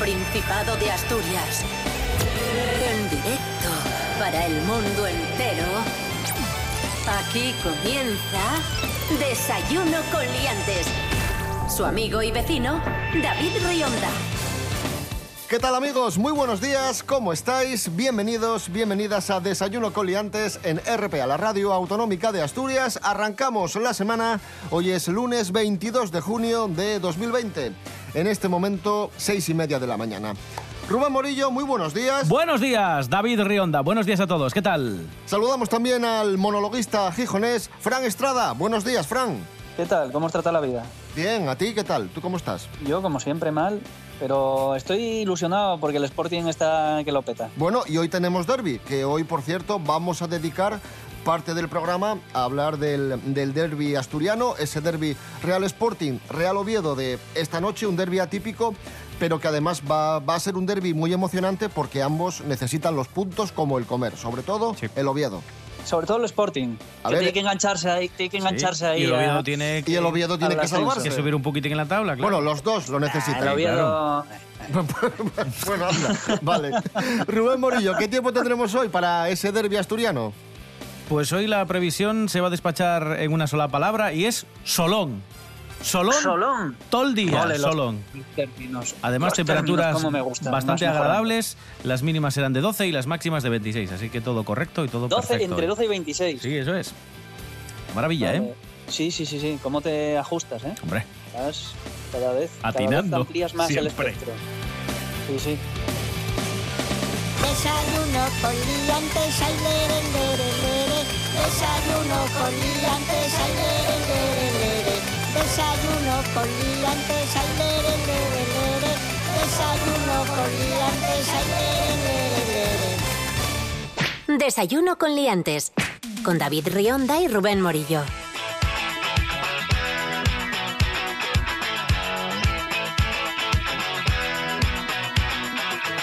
Principado de Asturias. En directo para el mundo entero. Aquí comienza Desayuno con Liantes. Su amigo y vecino, David Rionda. ¿Qué tal amigos? Muy buenos días, ¿cómo estáis? Bienvenidos, bienvenidas a Desayuno Coliantes en RPA, la radio autonómica de Asturias. Arrancamos la semana, hoy es lunes 22 de junio de 2020. En este momento, seis y media de la mañana. Rubén Morillo, muy buenos días. Buenos días, David Rionda. Buenos días a todos. ¿Qué tal? Saludamos también al monologuista gijonés, Fran Estrada. Buenos días, Fran. ¿Qué tal? ¿Cómo os trata la vida? Bien, ¿a ti qué tal? ¿Tú cómo estás? Yo, como siempre, mal, pero estoy ilusionado porque el Sporting está que lo peta. Bueno, y hoy tenemos derby, que hoy, por cierto, vamos a dedicar parte del programa a hablar del, del derby asturiano, ese derby Real Sporting, Real Oviedo de esta noche, un derby atípico, pero que además va, va a ser un derby muy emocionante porque ambos necesitan los puntos como el comer, sobre todo Sí. el Oviedo. Sobre todo el Sporting, A que ver, tiene que engancharse ahí, tiene que engancharse ahí. y el Oviedo a- tiene Y el Oviedo tiene que salvarse. que subir un poquitín en la tabla, claro. Bueno, los dos lo necesitan. el Oviedo... bueno, anda, vale. Rubén Morillo, ¿qué tiempo tendremos hoy para ese derby asturiano? Pues hoy la previsión se va a despachar en una sola palabra y es solón. Solón. Solón. Todo el día, los solón. términos. Además, Los temperaturas términos, cómo me gustan, bastante agradables. Las mínimas serán de 12 y las máximas de 26. Así que todo correcto y todo 12, perfecto. entre 12 y 26. Sí, eso es. Maravilla, Vale. ¿eh? Sí, sí, sí, sí. ¿Cómo te ajustas, eh? Hombre. Estás cada vez, cada vez Atinando, amplías más siempre. el espectro. Sí, sí. Desayuno con liantes, lere. Desayuno con liantes, ay. Desayuno con liantes, ay. Desayuno con liantes, ay, lere. Desayuno con Liantes. Con David Rionda y Rubén Morillo.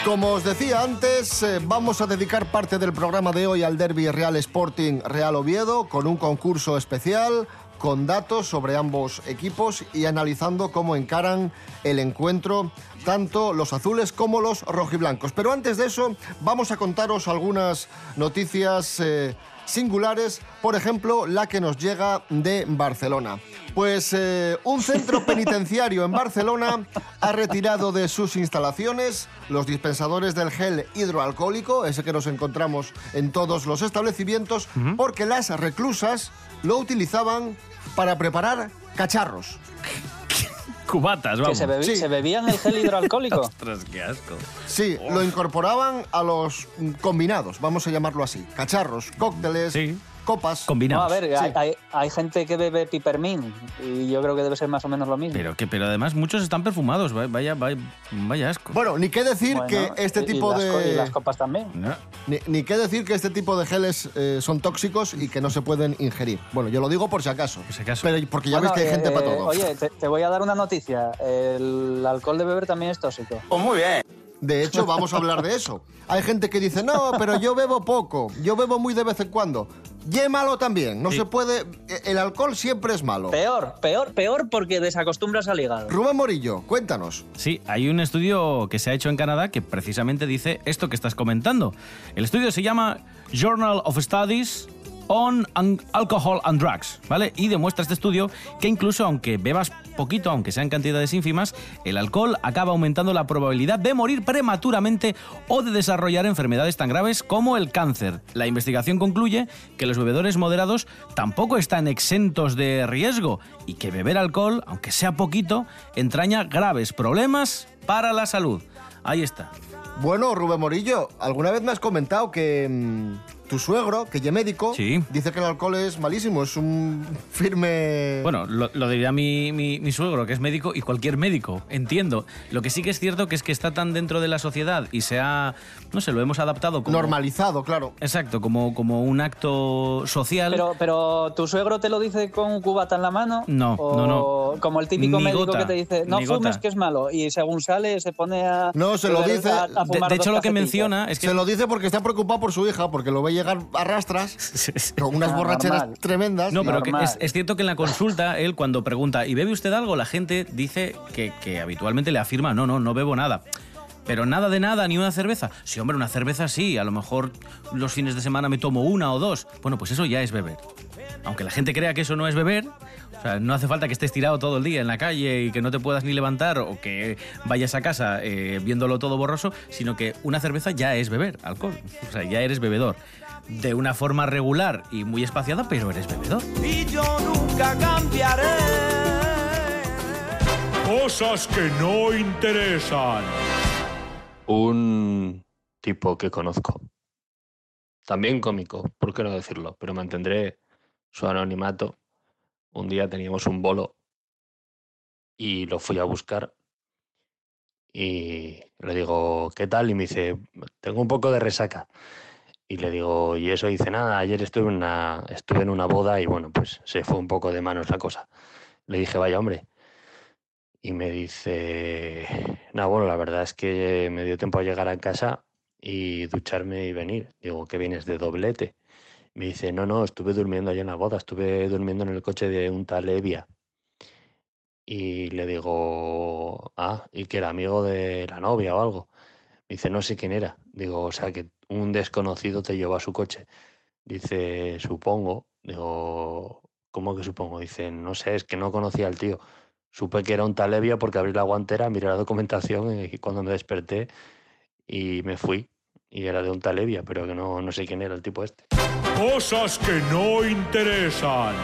Como os decía antes, eh, vamos a dedicar parte del programa de hoy al derby Real Sporting Real Oviedo con un concurso especial con datos sobre ambos equipos y analizando cómo encaran el encuentro tanto los azules como los rojiblancos. Pero antes de eso, vamos a contaros algunas noticias eh, singulares, por ejemplo, la que nos llega de Barcelona. Pues eh, un centro penitenciario en Barcelona ha retirado de sus instalaciones los dispensadores del gel hidroalcohólico, ese que nos encontramos en todos los establecimientos, porque las reclusas lo utilizaban para preparar cacharros. Cubatas, Que vamos. se, bebi- Sí. se bebían el gel hidroalcohólico. Ostras, qué asco. Sí, lo incorporaban a los combinados, vamos a llamarlo así. Cacharros, cócteles, Sí. Copas. No, a ver, Sí. hay, hay- hay gente que bebe pipermint y yo creo que debe ser más o menos lo mismo. Pero que, pero además muchos están perfumados. va- Vaya, vaya, vaya asco. Bueno, ni qué decir Bueno, que este y- tipo y las co- de... Y las copas también. No. Ni, ni qué decir que este tipo de geles eh, son tóxicos y que no se pueden ingerir. Bueno, yo lo digo por si acaso. Por si acaso. Pero porque ya Bueno, ves que hay gente eh, para todo. Oye, te, te voy a dar una noticia. El alcohol de beber también es tóxico. De hecho, vamos a hablar de eso. Hay gente que dice, no, pero yo bebo poco, yo bebo muy de vez en cuando. Y es malo también, no Sí. se puede... El alcohol siempre es malo. Peor, peor, peor porque desacostumbras al hígado. Rubén Morillo, cuéntanos. Sí, hay un estudio que se ha hecho en Canadá que precisamente dice esto que estás comentando. El estudio se llama Journal of Studies on Alcohol and Drugs, ¿vale? Y demuestra este estudio que incluso aunque bebas poquito, aunque sean cantidades ínfimas, el alcohol acaba aumentando la probabilidad de morir prematuramente o de desarrollar enfermedades tan graves como el cáncer. La investigación concluye que los bebedores moderados tampoco están exentos de riesgo y que beber alcohol, aunque sea poquito, entraña graves problemas para la salud. Ahí está. Bueno, Rubén Morillo, ¿alguna vez me has comentado que mm, tu suegro, que ya médico, Sí. dice que el alcohol es malísimo, es un firme... Bueno, lo, lo diría mi, mi- mi suegro, que es médico, y cualquier médico, entiendo. Lo que sí que es cierto que es que está tan dentro de la sociedad y se ha, no sé, lo hemos adaptado como... normalizado, claro. Exacto, como, como un acto social. Pero, pero tu suegro te lo dice con un cubata en la mano. No, o no, no. Como el típico Ni médico gota, que te dice, no ni fumes gota. que es malo. Y según sale, se pone a. No, se lo dice- a- a de, fumar de hecho, lo que menciona es que... Se lo dice porque está preocupado por su hija, porque lo ve llegar a rastras con unas Ah, borracheras normal. tremendas. No, pero que es, es cierto que en la consulta, él cuando pregunta, ¿y bebe usted algo? La gente dice que, que habitualmente le afirma, no, no, no bebo nada. Pero nada de nada, ni una cerveza. Sí, hombre, una cerveza sí, a lo mejor los fines de semana me tomo una o dos. Bueno, pues eso ya es beber. Aunque la gente crea que eso no es beber, o sea, no hace falta que estés tirado todo el día en la calle y que no te puedas ni levantar o que vayas a casa eh, viéndolo todo borroso, sino que una cerveza ya es beber alcohol. O sea, ya eres bebedor. De una forma regular y muy espaciada, pero eres bebedor. y yo nunca cambiaré. Cosas que no interesan. Un tipo que conozco. También cómico, por qué no decirlo, pero mantendré su anonimato. Un día teníamos un bolo y lo fui a buscar y le digo, ¿qué tal? Y me dice, tengo un poco de resaca. Y le digo, y eso dice nada, ayer estuve en una, estuve en una boda y bueno, pues se fue un poco de manos la cosa. Le dije, vaya hombre. Y me dice, no, bueno, la verdad es que me dio tiempo a llegar a casa y ducharme y venir. Digo, ¿qué vienes de doblete? Me dice, no, no, estuve durmiendo allá en la boda, estuve durmiendo en el coche de un tal Evia. Y le digo, ah, y que era amigo de la novia o algo. Me dice, no sé quién era. Digo, o sea, que un desconocido te llevó a su coche. Dice, supongo. Digo, ¿cómo que supongo? Dice, no sé, es que no conocía al tío. Supe que era un tal Evia porque abrí la guantera, miré la documentación y cuando me desperté y me fui. Y era de un tal Evia, pero que no, no sé quién era el tipo este. Cosas que no interesan.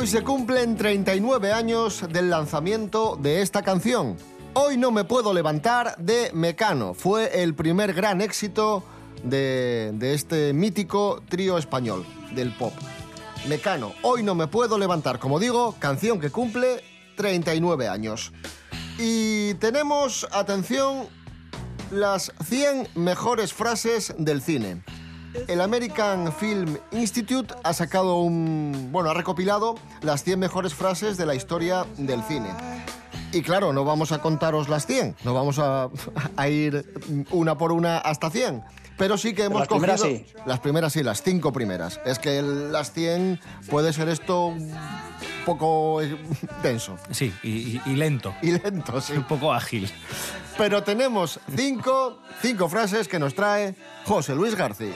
Hoy se cumplen 39 años del lanzamiento de esta canción. Hoy no me puedo levantar de Mecano. Fue el primer gran éxito de, de este mítico trío español del pop. Mecano, hoy no me puedo levantar. Como digo, canción que cumple 39 años. Y tenemos, atención, las 100 mejores frases del cine. El American Film Institute ha sacado un. Bueno, ha recopilado las 100 mejores frases de la historia del cine. Y claro, no vamos a contaros las 100, no vamos a, a ir una por una hasta 100. Pero sí que hemos las primeras cogido. sí. Las primeras sí, las cinco primeras. Es que el- las 100 puede ser esto un poco eh, denso Sí, y, y- y lento. y lento, sí. Un poco ágil. Pero tenemos cinco, cinco frases que nos trae José Luis García.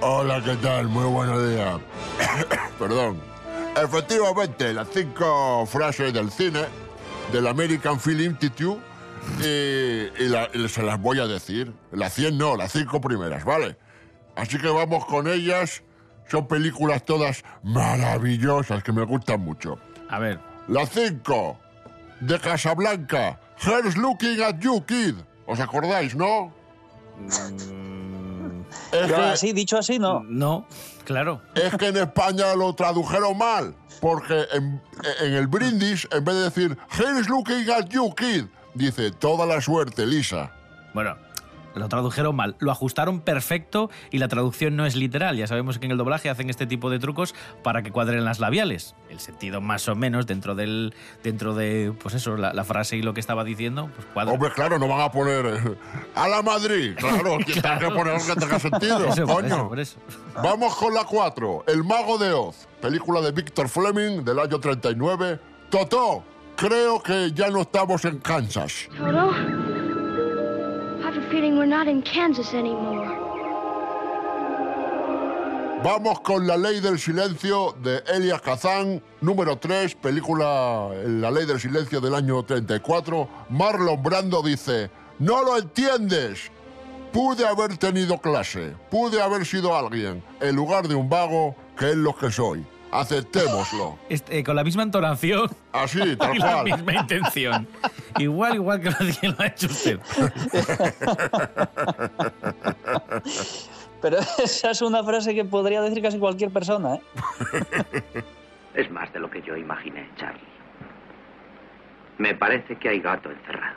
Hola, ¿qué tal? Muy buenos días. Perdón. Efectivamente, las cinco frases del cine del American Film Institute y, se las voy a decir. Las 100 no, las cinco primeras, ¿vale? Así que vamos con ellas son películas todas maravillosas que me gustan mucho. A ver, La 5 de Casablanca. Here's looking at you, kid. ¿Os acordáis, no? Es Yo que, así, dicho así, no. no, claro. es que en España lo tradujeron mal. Porque en, en el brindis, en vez de decir Here's looking at you, kid, dice toda la suerte, Lisa. Bueno, lo tradujeron mal. Lo ajustaron perfecto y la traducción no es literal. Ya sabemos que en el doblaje hacen este tipo de trucos para que cuadren las labiales. El sentido más o menos dentro del dentro de pues eso, la, la frase y lo que estaba diciendo, pues cuadra. Hombre, claro, no van a poner eh, a la Madrid. Claro, que tenga que poner algo que tenga sentido, Eso, por coño. eso, por eso. Vamos con la 4, El Mago de Oz, película de Victor Fleming del año 39. Totó, creo que ya no estamos en Kansas. Toto, we're not in Kansas anymore. Vamos con La Ley del Silencio de Elias Kazan, número 3, película La Ley del Silencio del año 34. Marlon Brando dice, no lo entiendes. Pude haber tenido clase, pude haber sido alguien, en lugar de un vago que es lo que soy. Aceptémoslo. Este, eh, con la misma entonación Así, tal y la cual. misma intención. igual, igual que lo que lo ha hecho usted. Pero esa es una frase que podría decir casi cualquier persona, ¿eh? Es más de lo que yo imaginé, Charlie. Me parece que hay gato encerrado.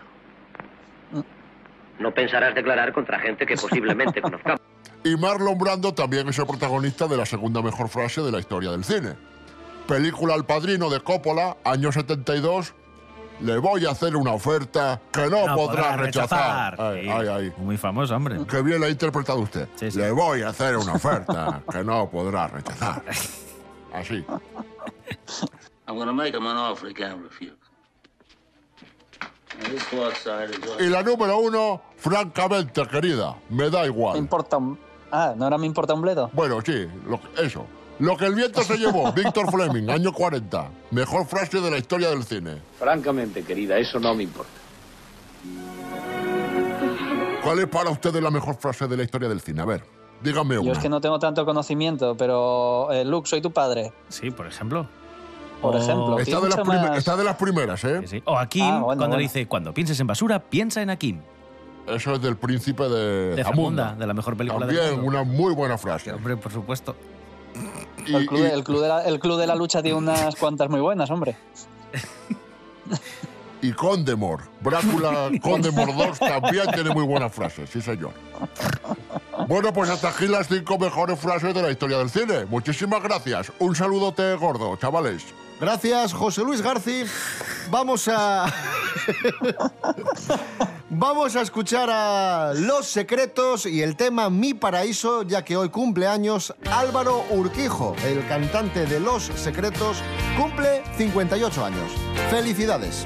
No pensarás declarar contra gente que posiblemente conozcamos. Y Marlon Brando también es el protagonista de la segunda mejor frase de la historia del cine. Película El Padrino de Coppola, año 72. Le voy a hacer una oferta que no, No podrá rechazar. Ay, Sí, ay, ay. Muy famoso, hombre. Qué bien la ha interpretado usted. Sí, sí. Le voy a hacer una oferta que no podrá rechazar. Así. Y la número uno, francamente, querida, me da Me igual. importa un... Ah, ¿no era me importa un bledo? Bueno, sí, lo- eso. Lo que el viento se llevó, Víctor Fleming, año 40. Mejor frase de la historia del cine. Francamente, querida, eso no me importa. ¿Cuál es para ustedes la mejor frase de la historia del cine? A ver, dígame Yo una. es que no tengo tanto conocimiento, pero eh, Luke, soy tu padre. Sí, por ejemplo. Por O- ejemplo. Está de, las más- está de las primeras, ¿eh? Sí, sí. O Akim, Ah, bueno, cuando bueno. le dice, cuando pienses en basura, piensa en Akim. Eso es del príncipe de, De Zamunda, de la mejor película del También mundo. una muy buena frase. Hombre, por supuesto. Y, El club, y- el, club de la, el club de la lucha tiene unas cuantas muy buenas, hombre. y Condemor. Brácula Condemor 2 también tiene muy buenas frases, sí señor. Bueno, pues hasta aquí las cinco mejores frases de la historia del cine. Muchísimas gracias. Un saludote gordo, chavales. Gracias, José Luis Garci. Vamos a. Vamos a escuchar a Los Secretos y el tema Mi Paraíso, ya que hoy cumple años Álvaro Urquijo, el cantante de Los Secretos, cumple 58 años. ¡Felicidades!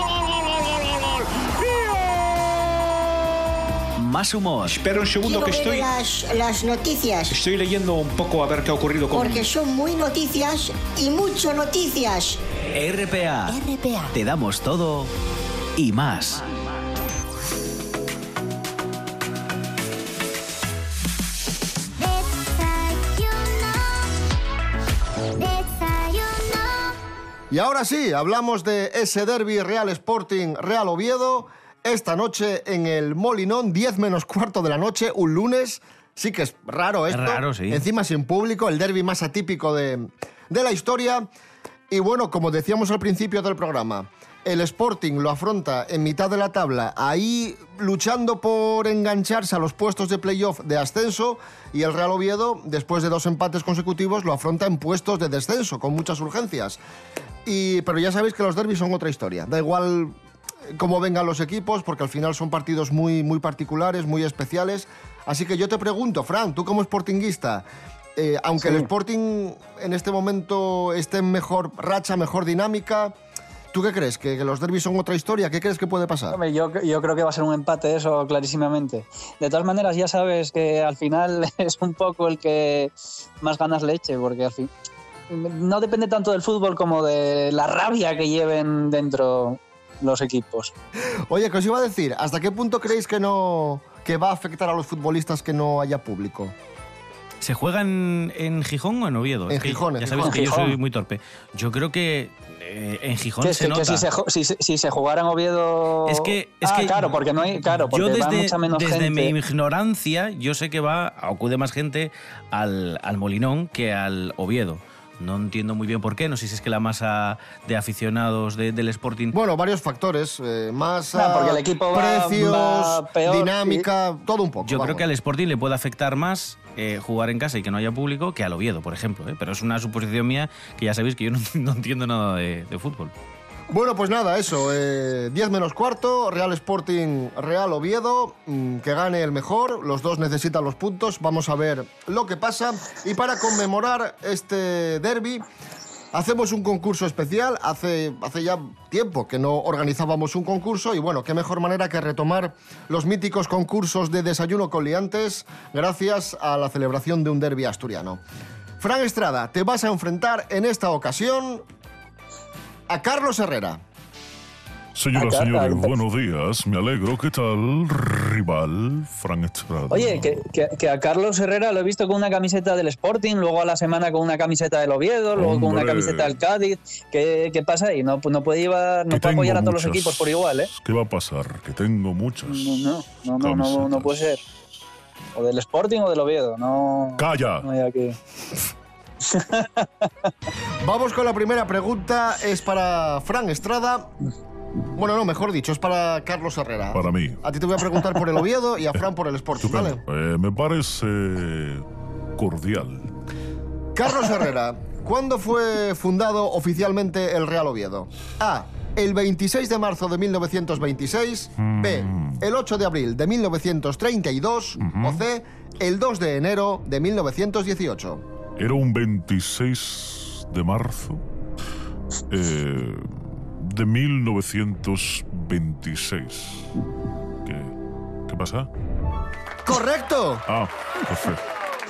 Más humor. Espera un segundo que estoy. las, las noticias, Estoy leyendo un poco a ver qué ha ocurrido con. porque son muy noticias y mucho noticias. RPA. Te damos todo y más. Y ahora sí, hablamos de ese derby Real Sporting Real Oviedo. Esta noche en el Molinón, 10 menos cuarto de la noche, un lunes. Sí que es raro esto. raro, sí. Encima sin público, el derby más atípico de, de la historia. Y bueno, como decíamos al principio del programa, el Sporting lo afronta en mitad de la tabla, ahí luchando por engancharse a los puestos de playoff de ascenso, y el Real Oviedo, después de dos empates consecutivos, lo afronta en puestos de descenso, con muchas urgencias. Y, pero ya sabéis que los derbis son otra historia. Da igual cómo vengan los equipos, porque al final son partidos muy, muy particulares, muy especiales. Así que yo te pregunto, Fran, tú como sportinguista, eh, aunque Sí. el Sporting en este momento esté en mejor racha, mejor dinámica, ¿tú qué crees? ¿Que, que los derbis son otra historia? ¿Qué crees que puede pasar? Hombre, yo, yo creo que va a ser un empate eso, clarísimamente. De todas maneras, ya sabes que al final es un poco el que más ganas le eche, porque al fin no depende tanto del fútbol como de la rabia que lleven dentro los equipos. Oye, ¿qué os iba a decir? ¿Hasta qué punto creéis que no que va a afectar a los futbolistas que no haya público? ¿Se juega en, en Gijón o en Oviedo? En que Gijón, en Ya sabéis Gijón. que yo soy muy torpe. Yo creo que eh, en Gijón Que, se que, que nota. si, se, si, se- si se jugara en Oviedo... Es que, es ah, que claro, porque no hay... Claro, porque yo va desde, mucha menos desde gente. mi ignorancia, yo sé que va, acude más gente al, al Molinón que al Oviedo. No entiendo muy bien por qué, no sé si es que la masa de aficionados de- del Sporting... Bueno, varios factores, eh, más No, porque el equipo va- precios, va peor, dinámica, todo un poco. Yo creo que al Sporting le puede afectar más eh, jugar en casa y que no haya público que al Oviedo, por ejemplo. ¿eh? Pero es una suposición mía que ya sabéis que yo no, no entiendo nada de, de fútbol. Bueno, pues nada, eso. eh, 10 menos cuarto, Real Sporting, Real Oviedo. mm, que gane el mejor. Los dos necesitan los puntos. Vamos a ver lo que pasa. Y para conmemorar este derby, hacemos un concurso especial. Hace, hace ya tiempo que no organizábamos un concurso. Y bueno, qué mejor manera que retomar los míticos concursos de desayuno con liantes gracias a la celebración de un derby asturiano. Fran Estrada, te vas a enfrentar en esta ocasión a Carlos Herrera. Señoras señores, buenos días. Me alegro. ¿Qué tal, rival Frank Estrada? Oye, que, que- que a Carlos Herrera lo he visto con una camiseta del Sporting, luego a la semana con una camiseta del Oviedo, luego con una camiseta del Cádiz. ¿Qué, qué pasa ahí? No, no puede llevar, no puede apoyar a todos los equipos por igual, ¿eh? ¿Qué va a pasar? Que tengo muchas. No, no, no, no, no, no puede ser. O del Sporting o del Oviedo, no. ¡Calla! No hay aquí. Vamos con la primera pregunta. Es para Fran Estrada. Bueno, no, mejor dicho, es para Carlos Herrera. Para mí. A ti te voy a preguntar por el Oviedo y a Fran por el Sporting, ¿vale? Eh, me parece cordial. Carlos Herrera, ¿cuándo fue fundado oficialmente el Real Oviedo? A. El 26 de marzo de 1926. B. El 8 de abril de 1932. O C. El 2 de enero de 1918. Era un 26 de marzo eh, de 1926. ¿Qué, ¿Qué pasa? ¡Correcto! Ah, perfecto.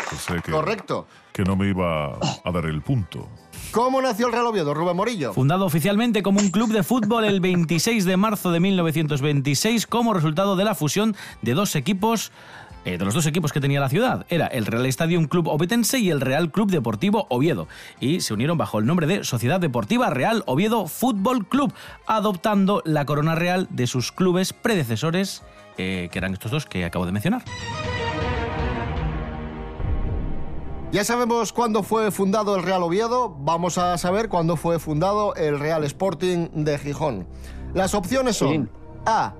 Pensé que, Correcto. que no me iba a dar el punto. ¿Cómo nació el Real Oviedo, Rubén Morillo? Fundado oficialmente como un club de fútbol el 26 de marzo de 1926 como resultado de la fusión de dos equipos eh, de los dos equipos que tenía la ciudad. Era el Real Stadium Club Ovetense y el Real Club Deportivo Oviedo. Y se unieron bajo el nombre de Sociedad Deportiva Real Oviedo Fútbol Club, adoptando la corona real de sus clubes predecesores, eh, que eran estos dos que acabo de mencionar. Ya sabemos cuándo fue fundado el Real Oviedo, vamos a saber cuándo fue fundado el Real Sporting de Gijón. Las opciones son A.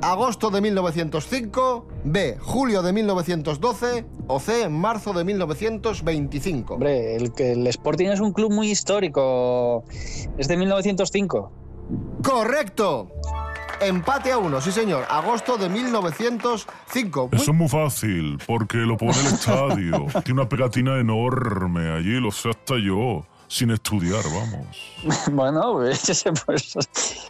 agosto de 1905, B, julio de 1912 o C, marzo de 1925. Hombre, el, que el Sporting es un club muy histórico. Es de 1905. ¡Correcto! Empate a uno, sí señor. Agosto de 1905. Muy- Eso es muy fácil, porque lo pone el estadio. Tiene una pegatina enorme allí, lo sé hasta yo, sin estudiar, vamos. bueno, pues, pues,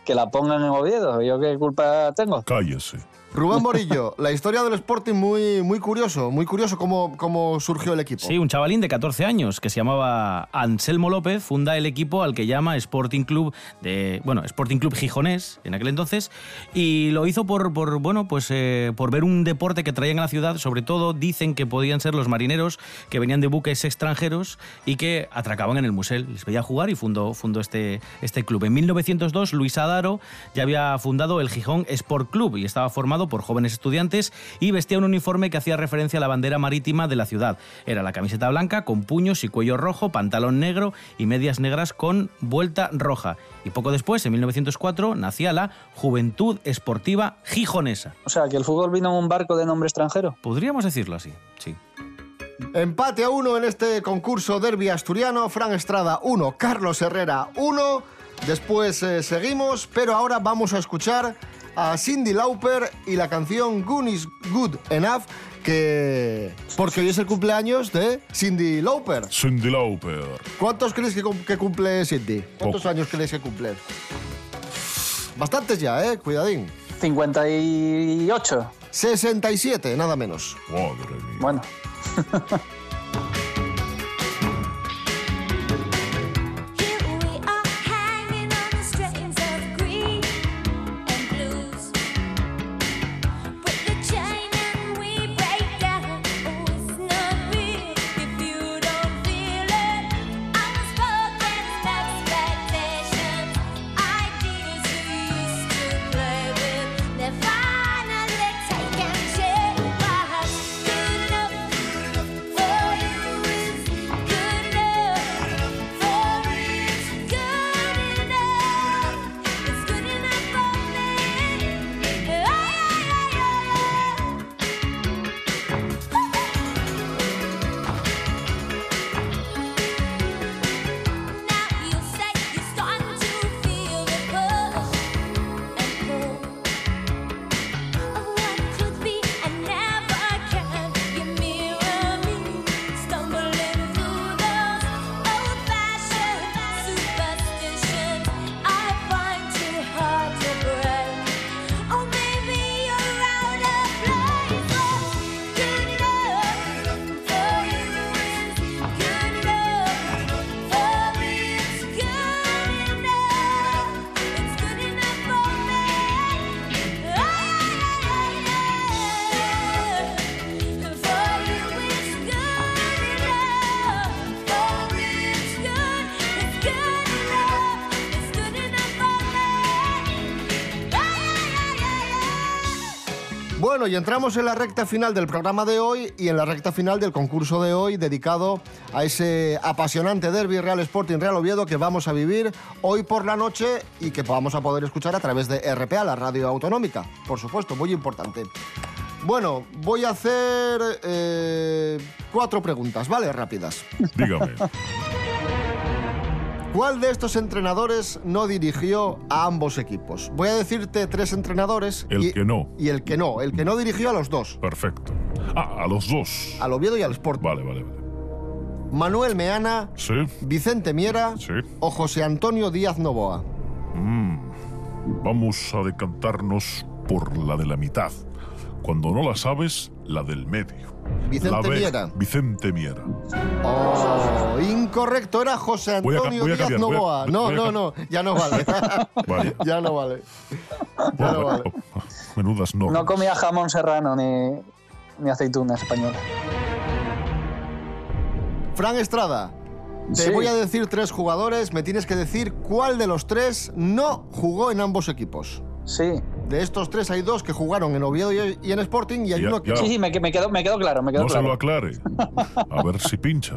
que la pongan en Oviedo. ¿Yo qué culpa tengo? Cállese. Rubén Morillo, la historia del Sporting muy, muy curioso, muy curioso cómo, cómo surgió el equipo. Sí, un chavalín de 14 años que se llamaba Anselmo López funda el equipo al que llama Sporting Club de bueno Sporting Club Gijonés en aquel entonces y lo hizo por, por bueno pues eh, por ver un deporte que traían a la ciudad. Sobre todo dicen que podían ser los marineros que venían de buques extranjeros y que atracaban en el musel. Les veía jugar y fundó fundó este este club. En 1902 Luis Adaro ya había fundado el Gijón Sport Club y estaba formado por jóvenes estudiantes y vestía un uniforme que hacía referencia a la bandera marítima de la ciudad. Era la camiseta blanca con puños y cuello rojo, pantalón negro y medias negras con vuelta roja. Y poco después, en 1904, nacía la Juventud Esportiva Gijonesa. O sea, que el fútbol vino en un barco de nombre extranjero. Podríamos decirlo así, sí. Empate a uno en este concurso derby asturiano. Fran Estrada 1, Carlos Herrera 1. Después eh, seguimos, pero ahora vamos a escuchar a Cindy Lauper y la canción Goon is Good Enough, que... porque hoy es el cumpleaños de Cindy Lauper. Cindy Lauper. ¿Cuántos crees que, cum- que cumple Cindy? ¿Cuántos Poco. años crees que cumple? Bastantes ya, ¿eh? Cuidadín. 58. 67, nada menos. Madre mía. Bueno. Bueno, y entramos en la recta final del programa de hoy y en la recta final del concurso de hoy dedicado a ese apasionante derby Real Sporting Real Oviedo que vamos a vivir hoy por la noche y que vamos a poder escuchar a través de RPA, la radio autonómica. Por supuesto, muy importante. Bueno, voy a hacer eh, cuatro preguntas, ¿vale? Rápidas. Dígame. ¿Cuál de estos entrenadores no dirigió a ambos equipos? Voy a decirte tres entrenadores. El y, que no. Y el que no. El que no dirigió a los dos. Perfecto. Ah, a los dos. Al Oviedo y al Sport. Vale, vale, vale. Manuel Meana, Sí. Vicente Miera Sí. o José Antonio Díaz Novoa. Mm. Vamos a decantarnos por la de la mitad. Cuando no la sabes, la del medio. Vicente la B, Miera. Vicente Miera. Oh, incorrecto, era José Antonio Díaz cambiar, voy a- Novoa. no, no, no, ya no vale. Vale. ya no vale. Ya no vale. Menudas normas. No comía jamón serrano ni, ni aceituna española. Fran Estrada, te Sí. voy a decir tres jugadores, me tienes que decir cuál de los tres no jugó en ambos equipos. Sí. De estos tres hay dos que jugaron en Oviedo y en Sporting y hay Ya- uno que... ya. Sí, sí, me, me quedó, me quedó claro, me No se lo aclare. A ver si pincha.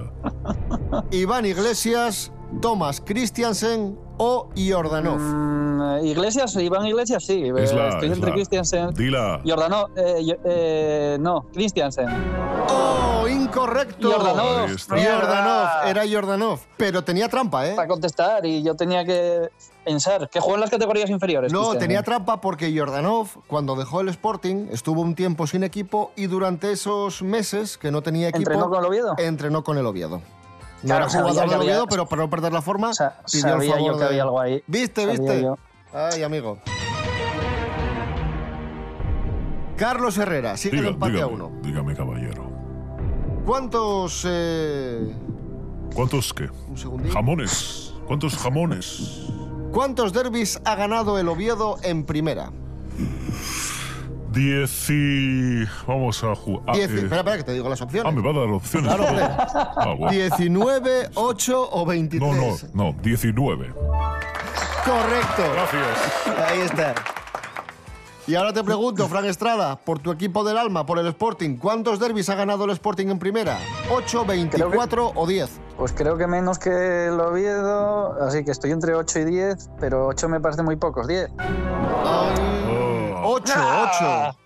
Iván Iglesias, Thomas Christiansen o Jordanov. Mm, Eh, Iglesias, Iván Iglesias, sí. Eh, Es la- Estoy es entre la- Christiansen. Dila. Jordanov, eh, eh, no, Christiansen. ¡Oh, incorrecto! Jordanov. Jordanov, era Jordanov. Pero tenía trampa, ¿eh? Para contestar y yo tenía que pensar que juega en las categorías inferiores. No, tenía trampa porque Jordanov, cuando dejó el Sporting, estuvo un tiempo sin equipo y durante esos meses que no tenía equipo... ¿Entrenó con el Oviedo? Entrenó con el Oviedo. No Claro, era jugador del había- Oviedo, pero para no perder la forma, Sa- pidió el sabía favor yo que de- había algo ahí. ¿Viste, Sabía viste? yo. Ay, amigo. Carlos Herrera, sigue el Diga- empate a uno. dígame, caballero. ¿Cuántos... eh, ¿Cuántos qué? Un segundito. Jamones. ¿Cuántos jamones? ¿Cuántos derbis ha ganado el Oviedo en primera? Diez y... Vamos a jugar. Diez- espera, espera, que te digo las opciones. Ah, me va a dar opciones. Claro. Ah, bueno. 19, 8 o 23. No, no, no, 19. Correcto. Gracias. Ahí está. Y ahora te pregunto, Fran Estrada, por tu equipo del alma, por el Sporting, ¿cuántos derbis ha ganado el Sporting en primera? ¿8, 24 o 10? Pues creo que menos que el Oviedo, así que estoy entre 8 y 10, pero 8 me parece muy pocos, 10. 8, Ah. 8.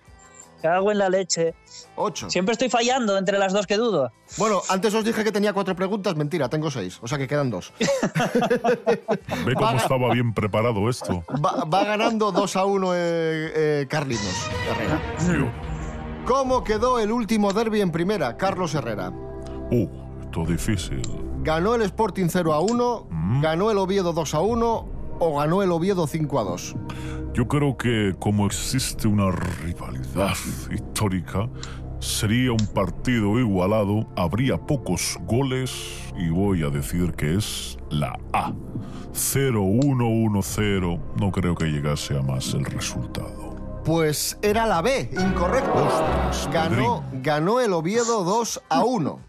Cago en la leche. 8. Siempre estoy fallando entre las dos que dudo. Bueno, antes os dije que tenía cuatro preguntas, mentira, tengo seis, o sea que quedan dos. Ve cómo estaba bien preparado esto. Va, va ganando 2 a 1 eh, eh, Carlitos Herrera. ¿Cómo quedó el último derby en primera, Carlos Herrera? Uh, esto es difícil. ¿Ganó el Sporting 0 a 1? ¿Ganó el Oviedo 2 a 1? ¿O ganó el Oviedo 5 a 2? Yo creo que como existe una rivalidad histórica, sería un partido igualado, habría pocos goles y voy a decir que es la A. 0-1-1-0, no creo que llegase a más el resultado. Pues era la B, incorrecto. ganó, ganó el Oviedo 2 a 1.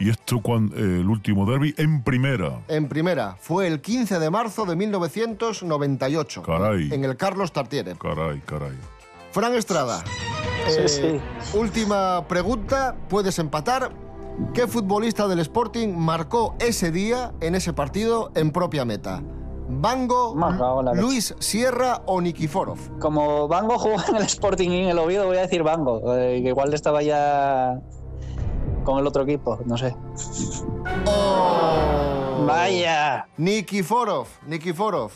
Y esto cuando el último derby en primera. En primera, fue el 15 de marzo de 1998. Caray. En el Carlos Tartiere. Caray, caray. Fran Estrada. Sí, eh, sí. Última pregunta, puedes empatar. ¿Qué futbolista del Sporting marcó ese día, en ese partido, en propia meta? ¿Bango. Luis Sierra o Nikiforov? Como Bango jugó en el Sporting y en el Oviedo, voy a decir Bango, eh, que igual estaba ya con el otro equipo, no sé. Vaya. Nikiforov, Nikiforov.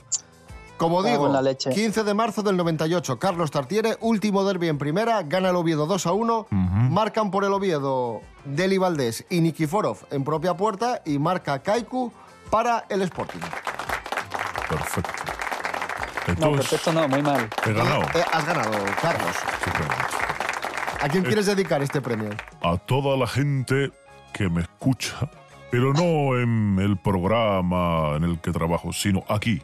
Como Cago digo, en la leche. 15 de marzo del 98, Carlos Tartiere, último derby en primera, gana el Oviedo 2 a 1, marcan por el Oviedo Deli Valdés y Nikiforov en propia puerta y marca Kaiku para el Sporting. Perfecto. No, perfecto no, muy mal. he ganado. Eh, has ganado, Carlos. ¿A quién quieres dedicar este premio? a toda la gente que me escucha, pero no en el programa en el que trabajo, sino aquí,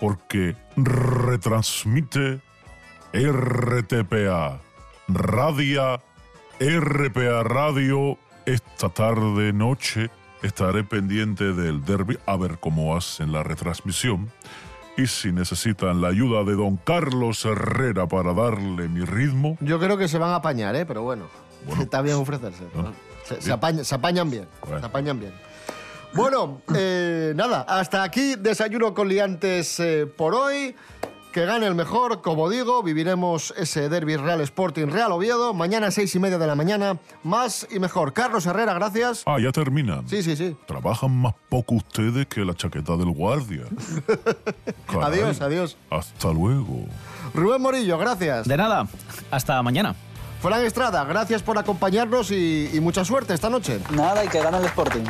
porque retransmite RTPA, Radia, RPA Radio, esta tarde, noche, estaré pendiente del derby, a ver cómo hacen la retransmisión. Y si necesitan la ayuda de don Carlos Herrera para darle mi ritmo, Yo creo que se van a apañar, ¿eh? pero bueno, está bien ofrecerse. ¿no? Se, se apañan, se apañan bien, se apañan bien. Bueno, eh, nada, hasta aquí desayuno con liantes eh, por hoy. Que gane el mejor, como digo, viviremos ese derby Real Sporting Real Oviedo. Mañana seis y media de la mañana, más y mejor. Carlos Herrera, gracias. Ah, ya terminan. Sí, sí, sí. Trabajan más poco ustedes que la chaqueta del guardia. Caray. Adiós, adiós. Hasta luego. Rubén Morillo, gracias. De nada, hasta mañana. Fran Estrada, gracias por acompañarnos y, y mucha suerte esta noche. Nada, y que gane el Sporting.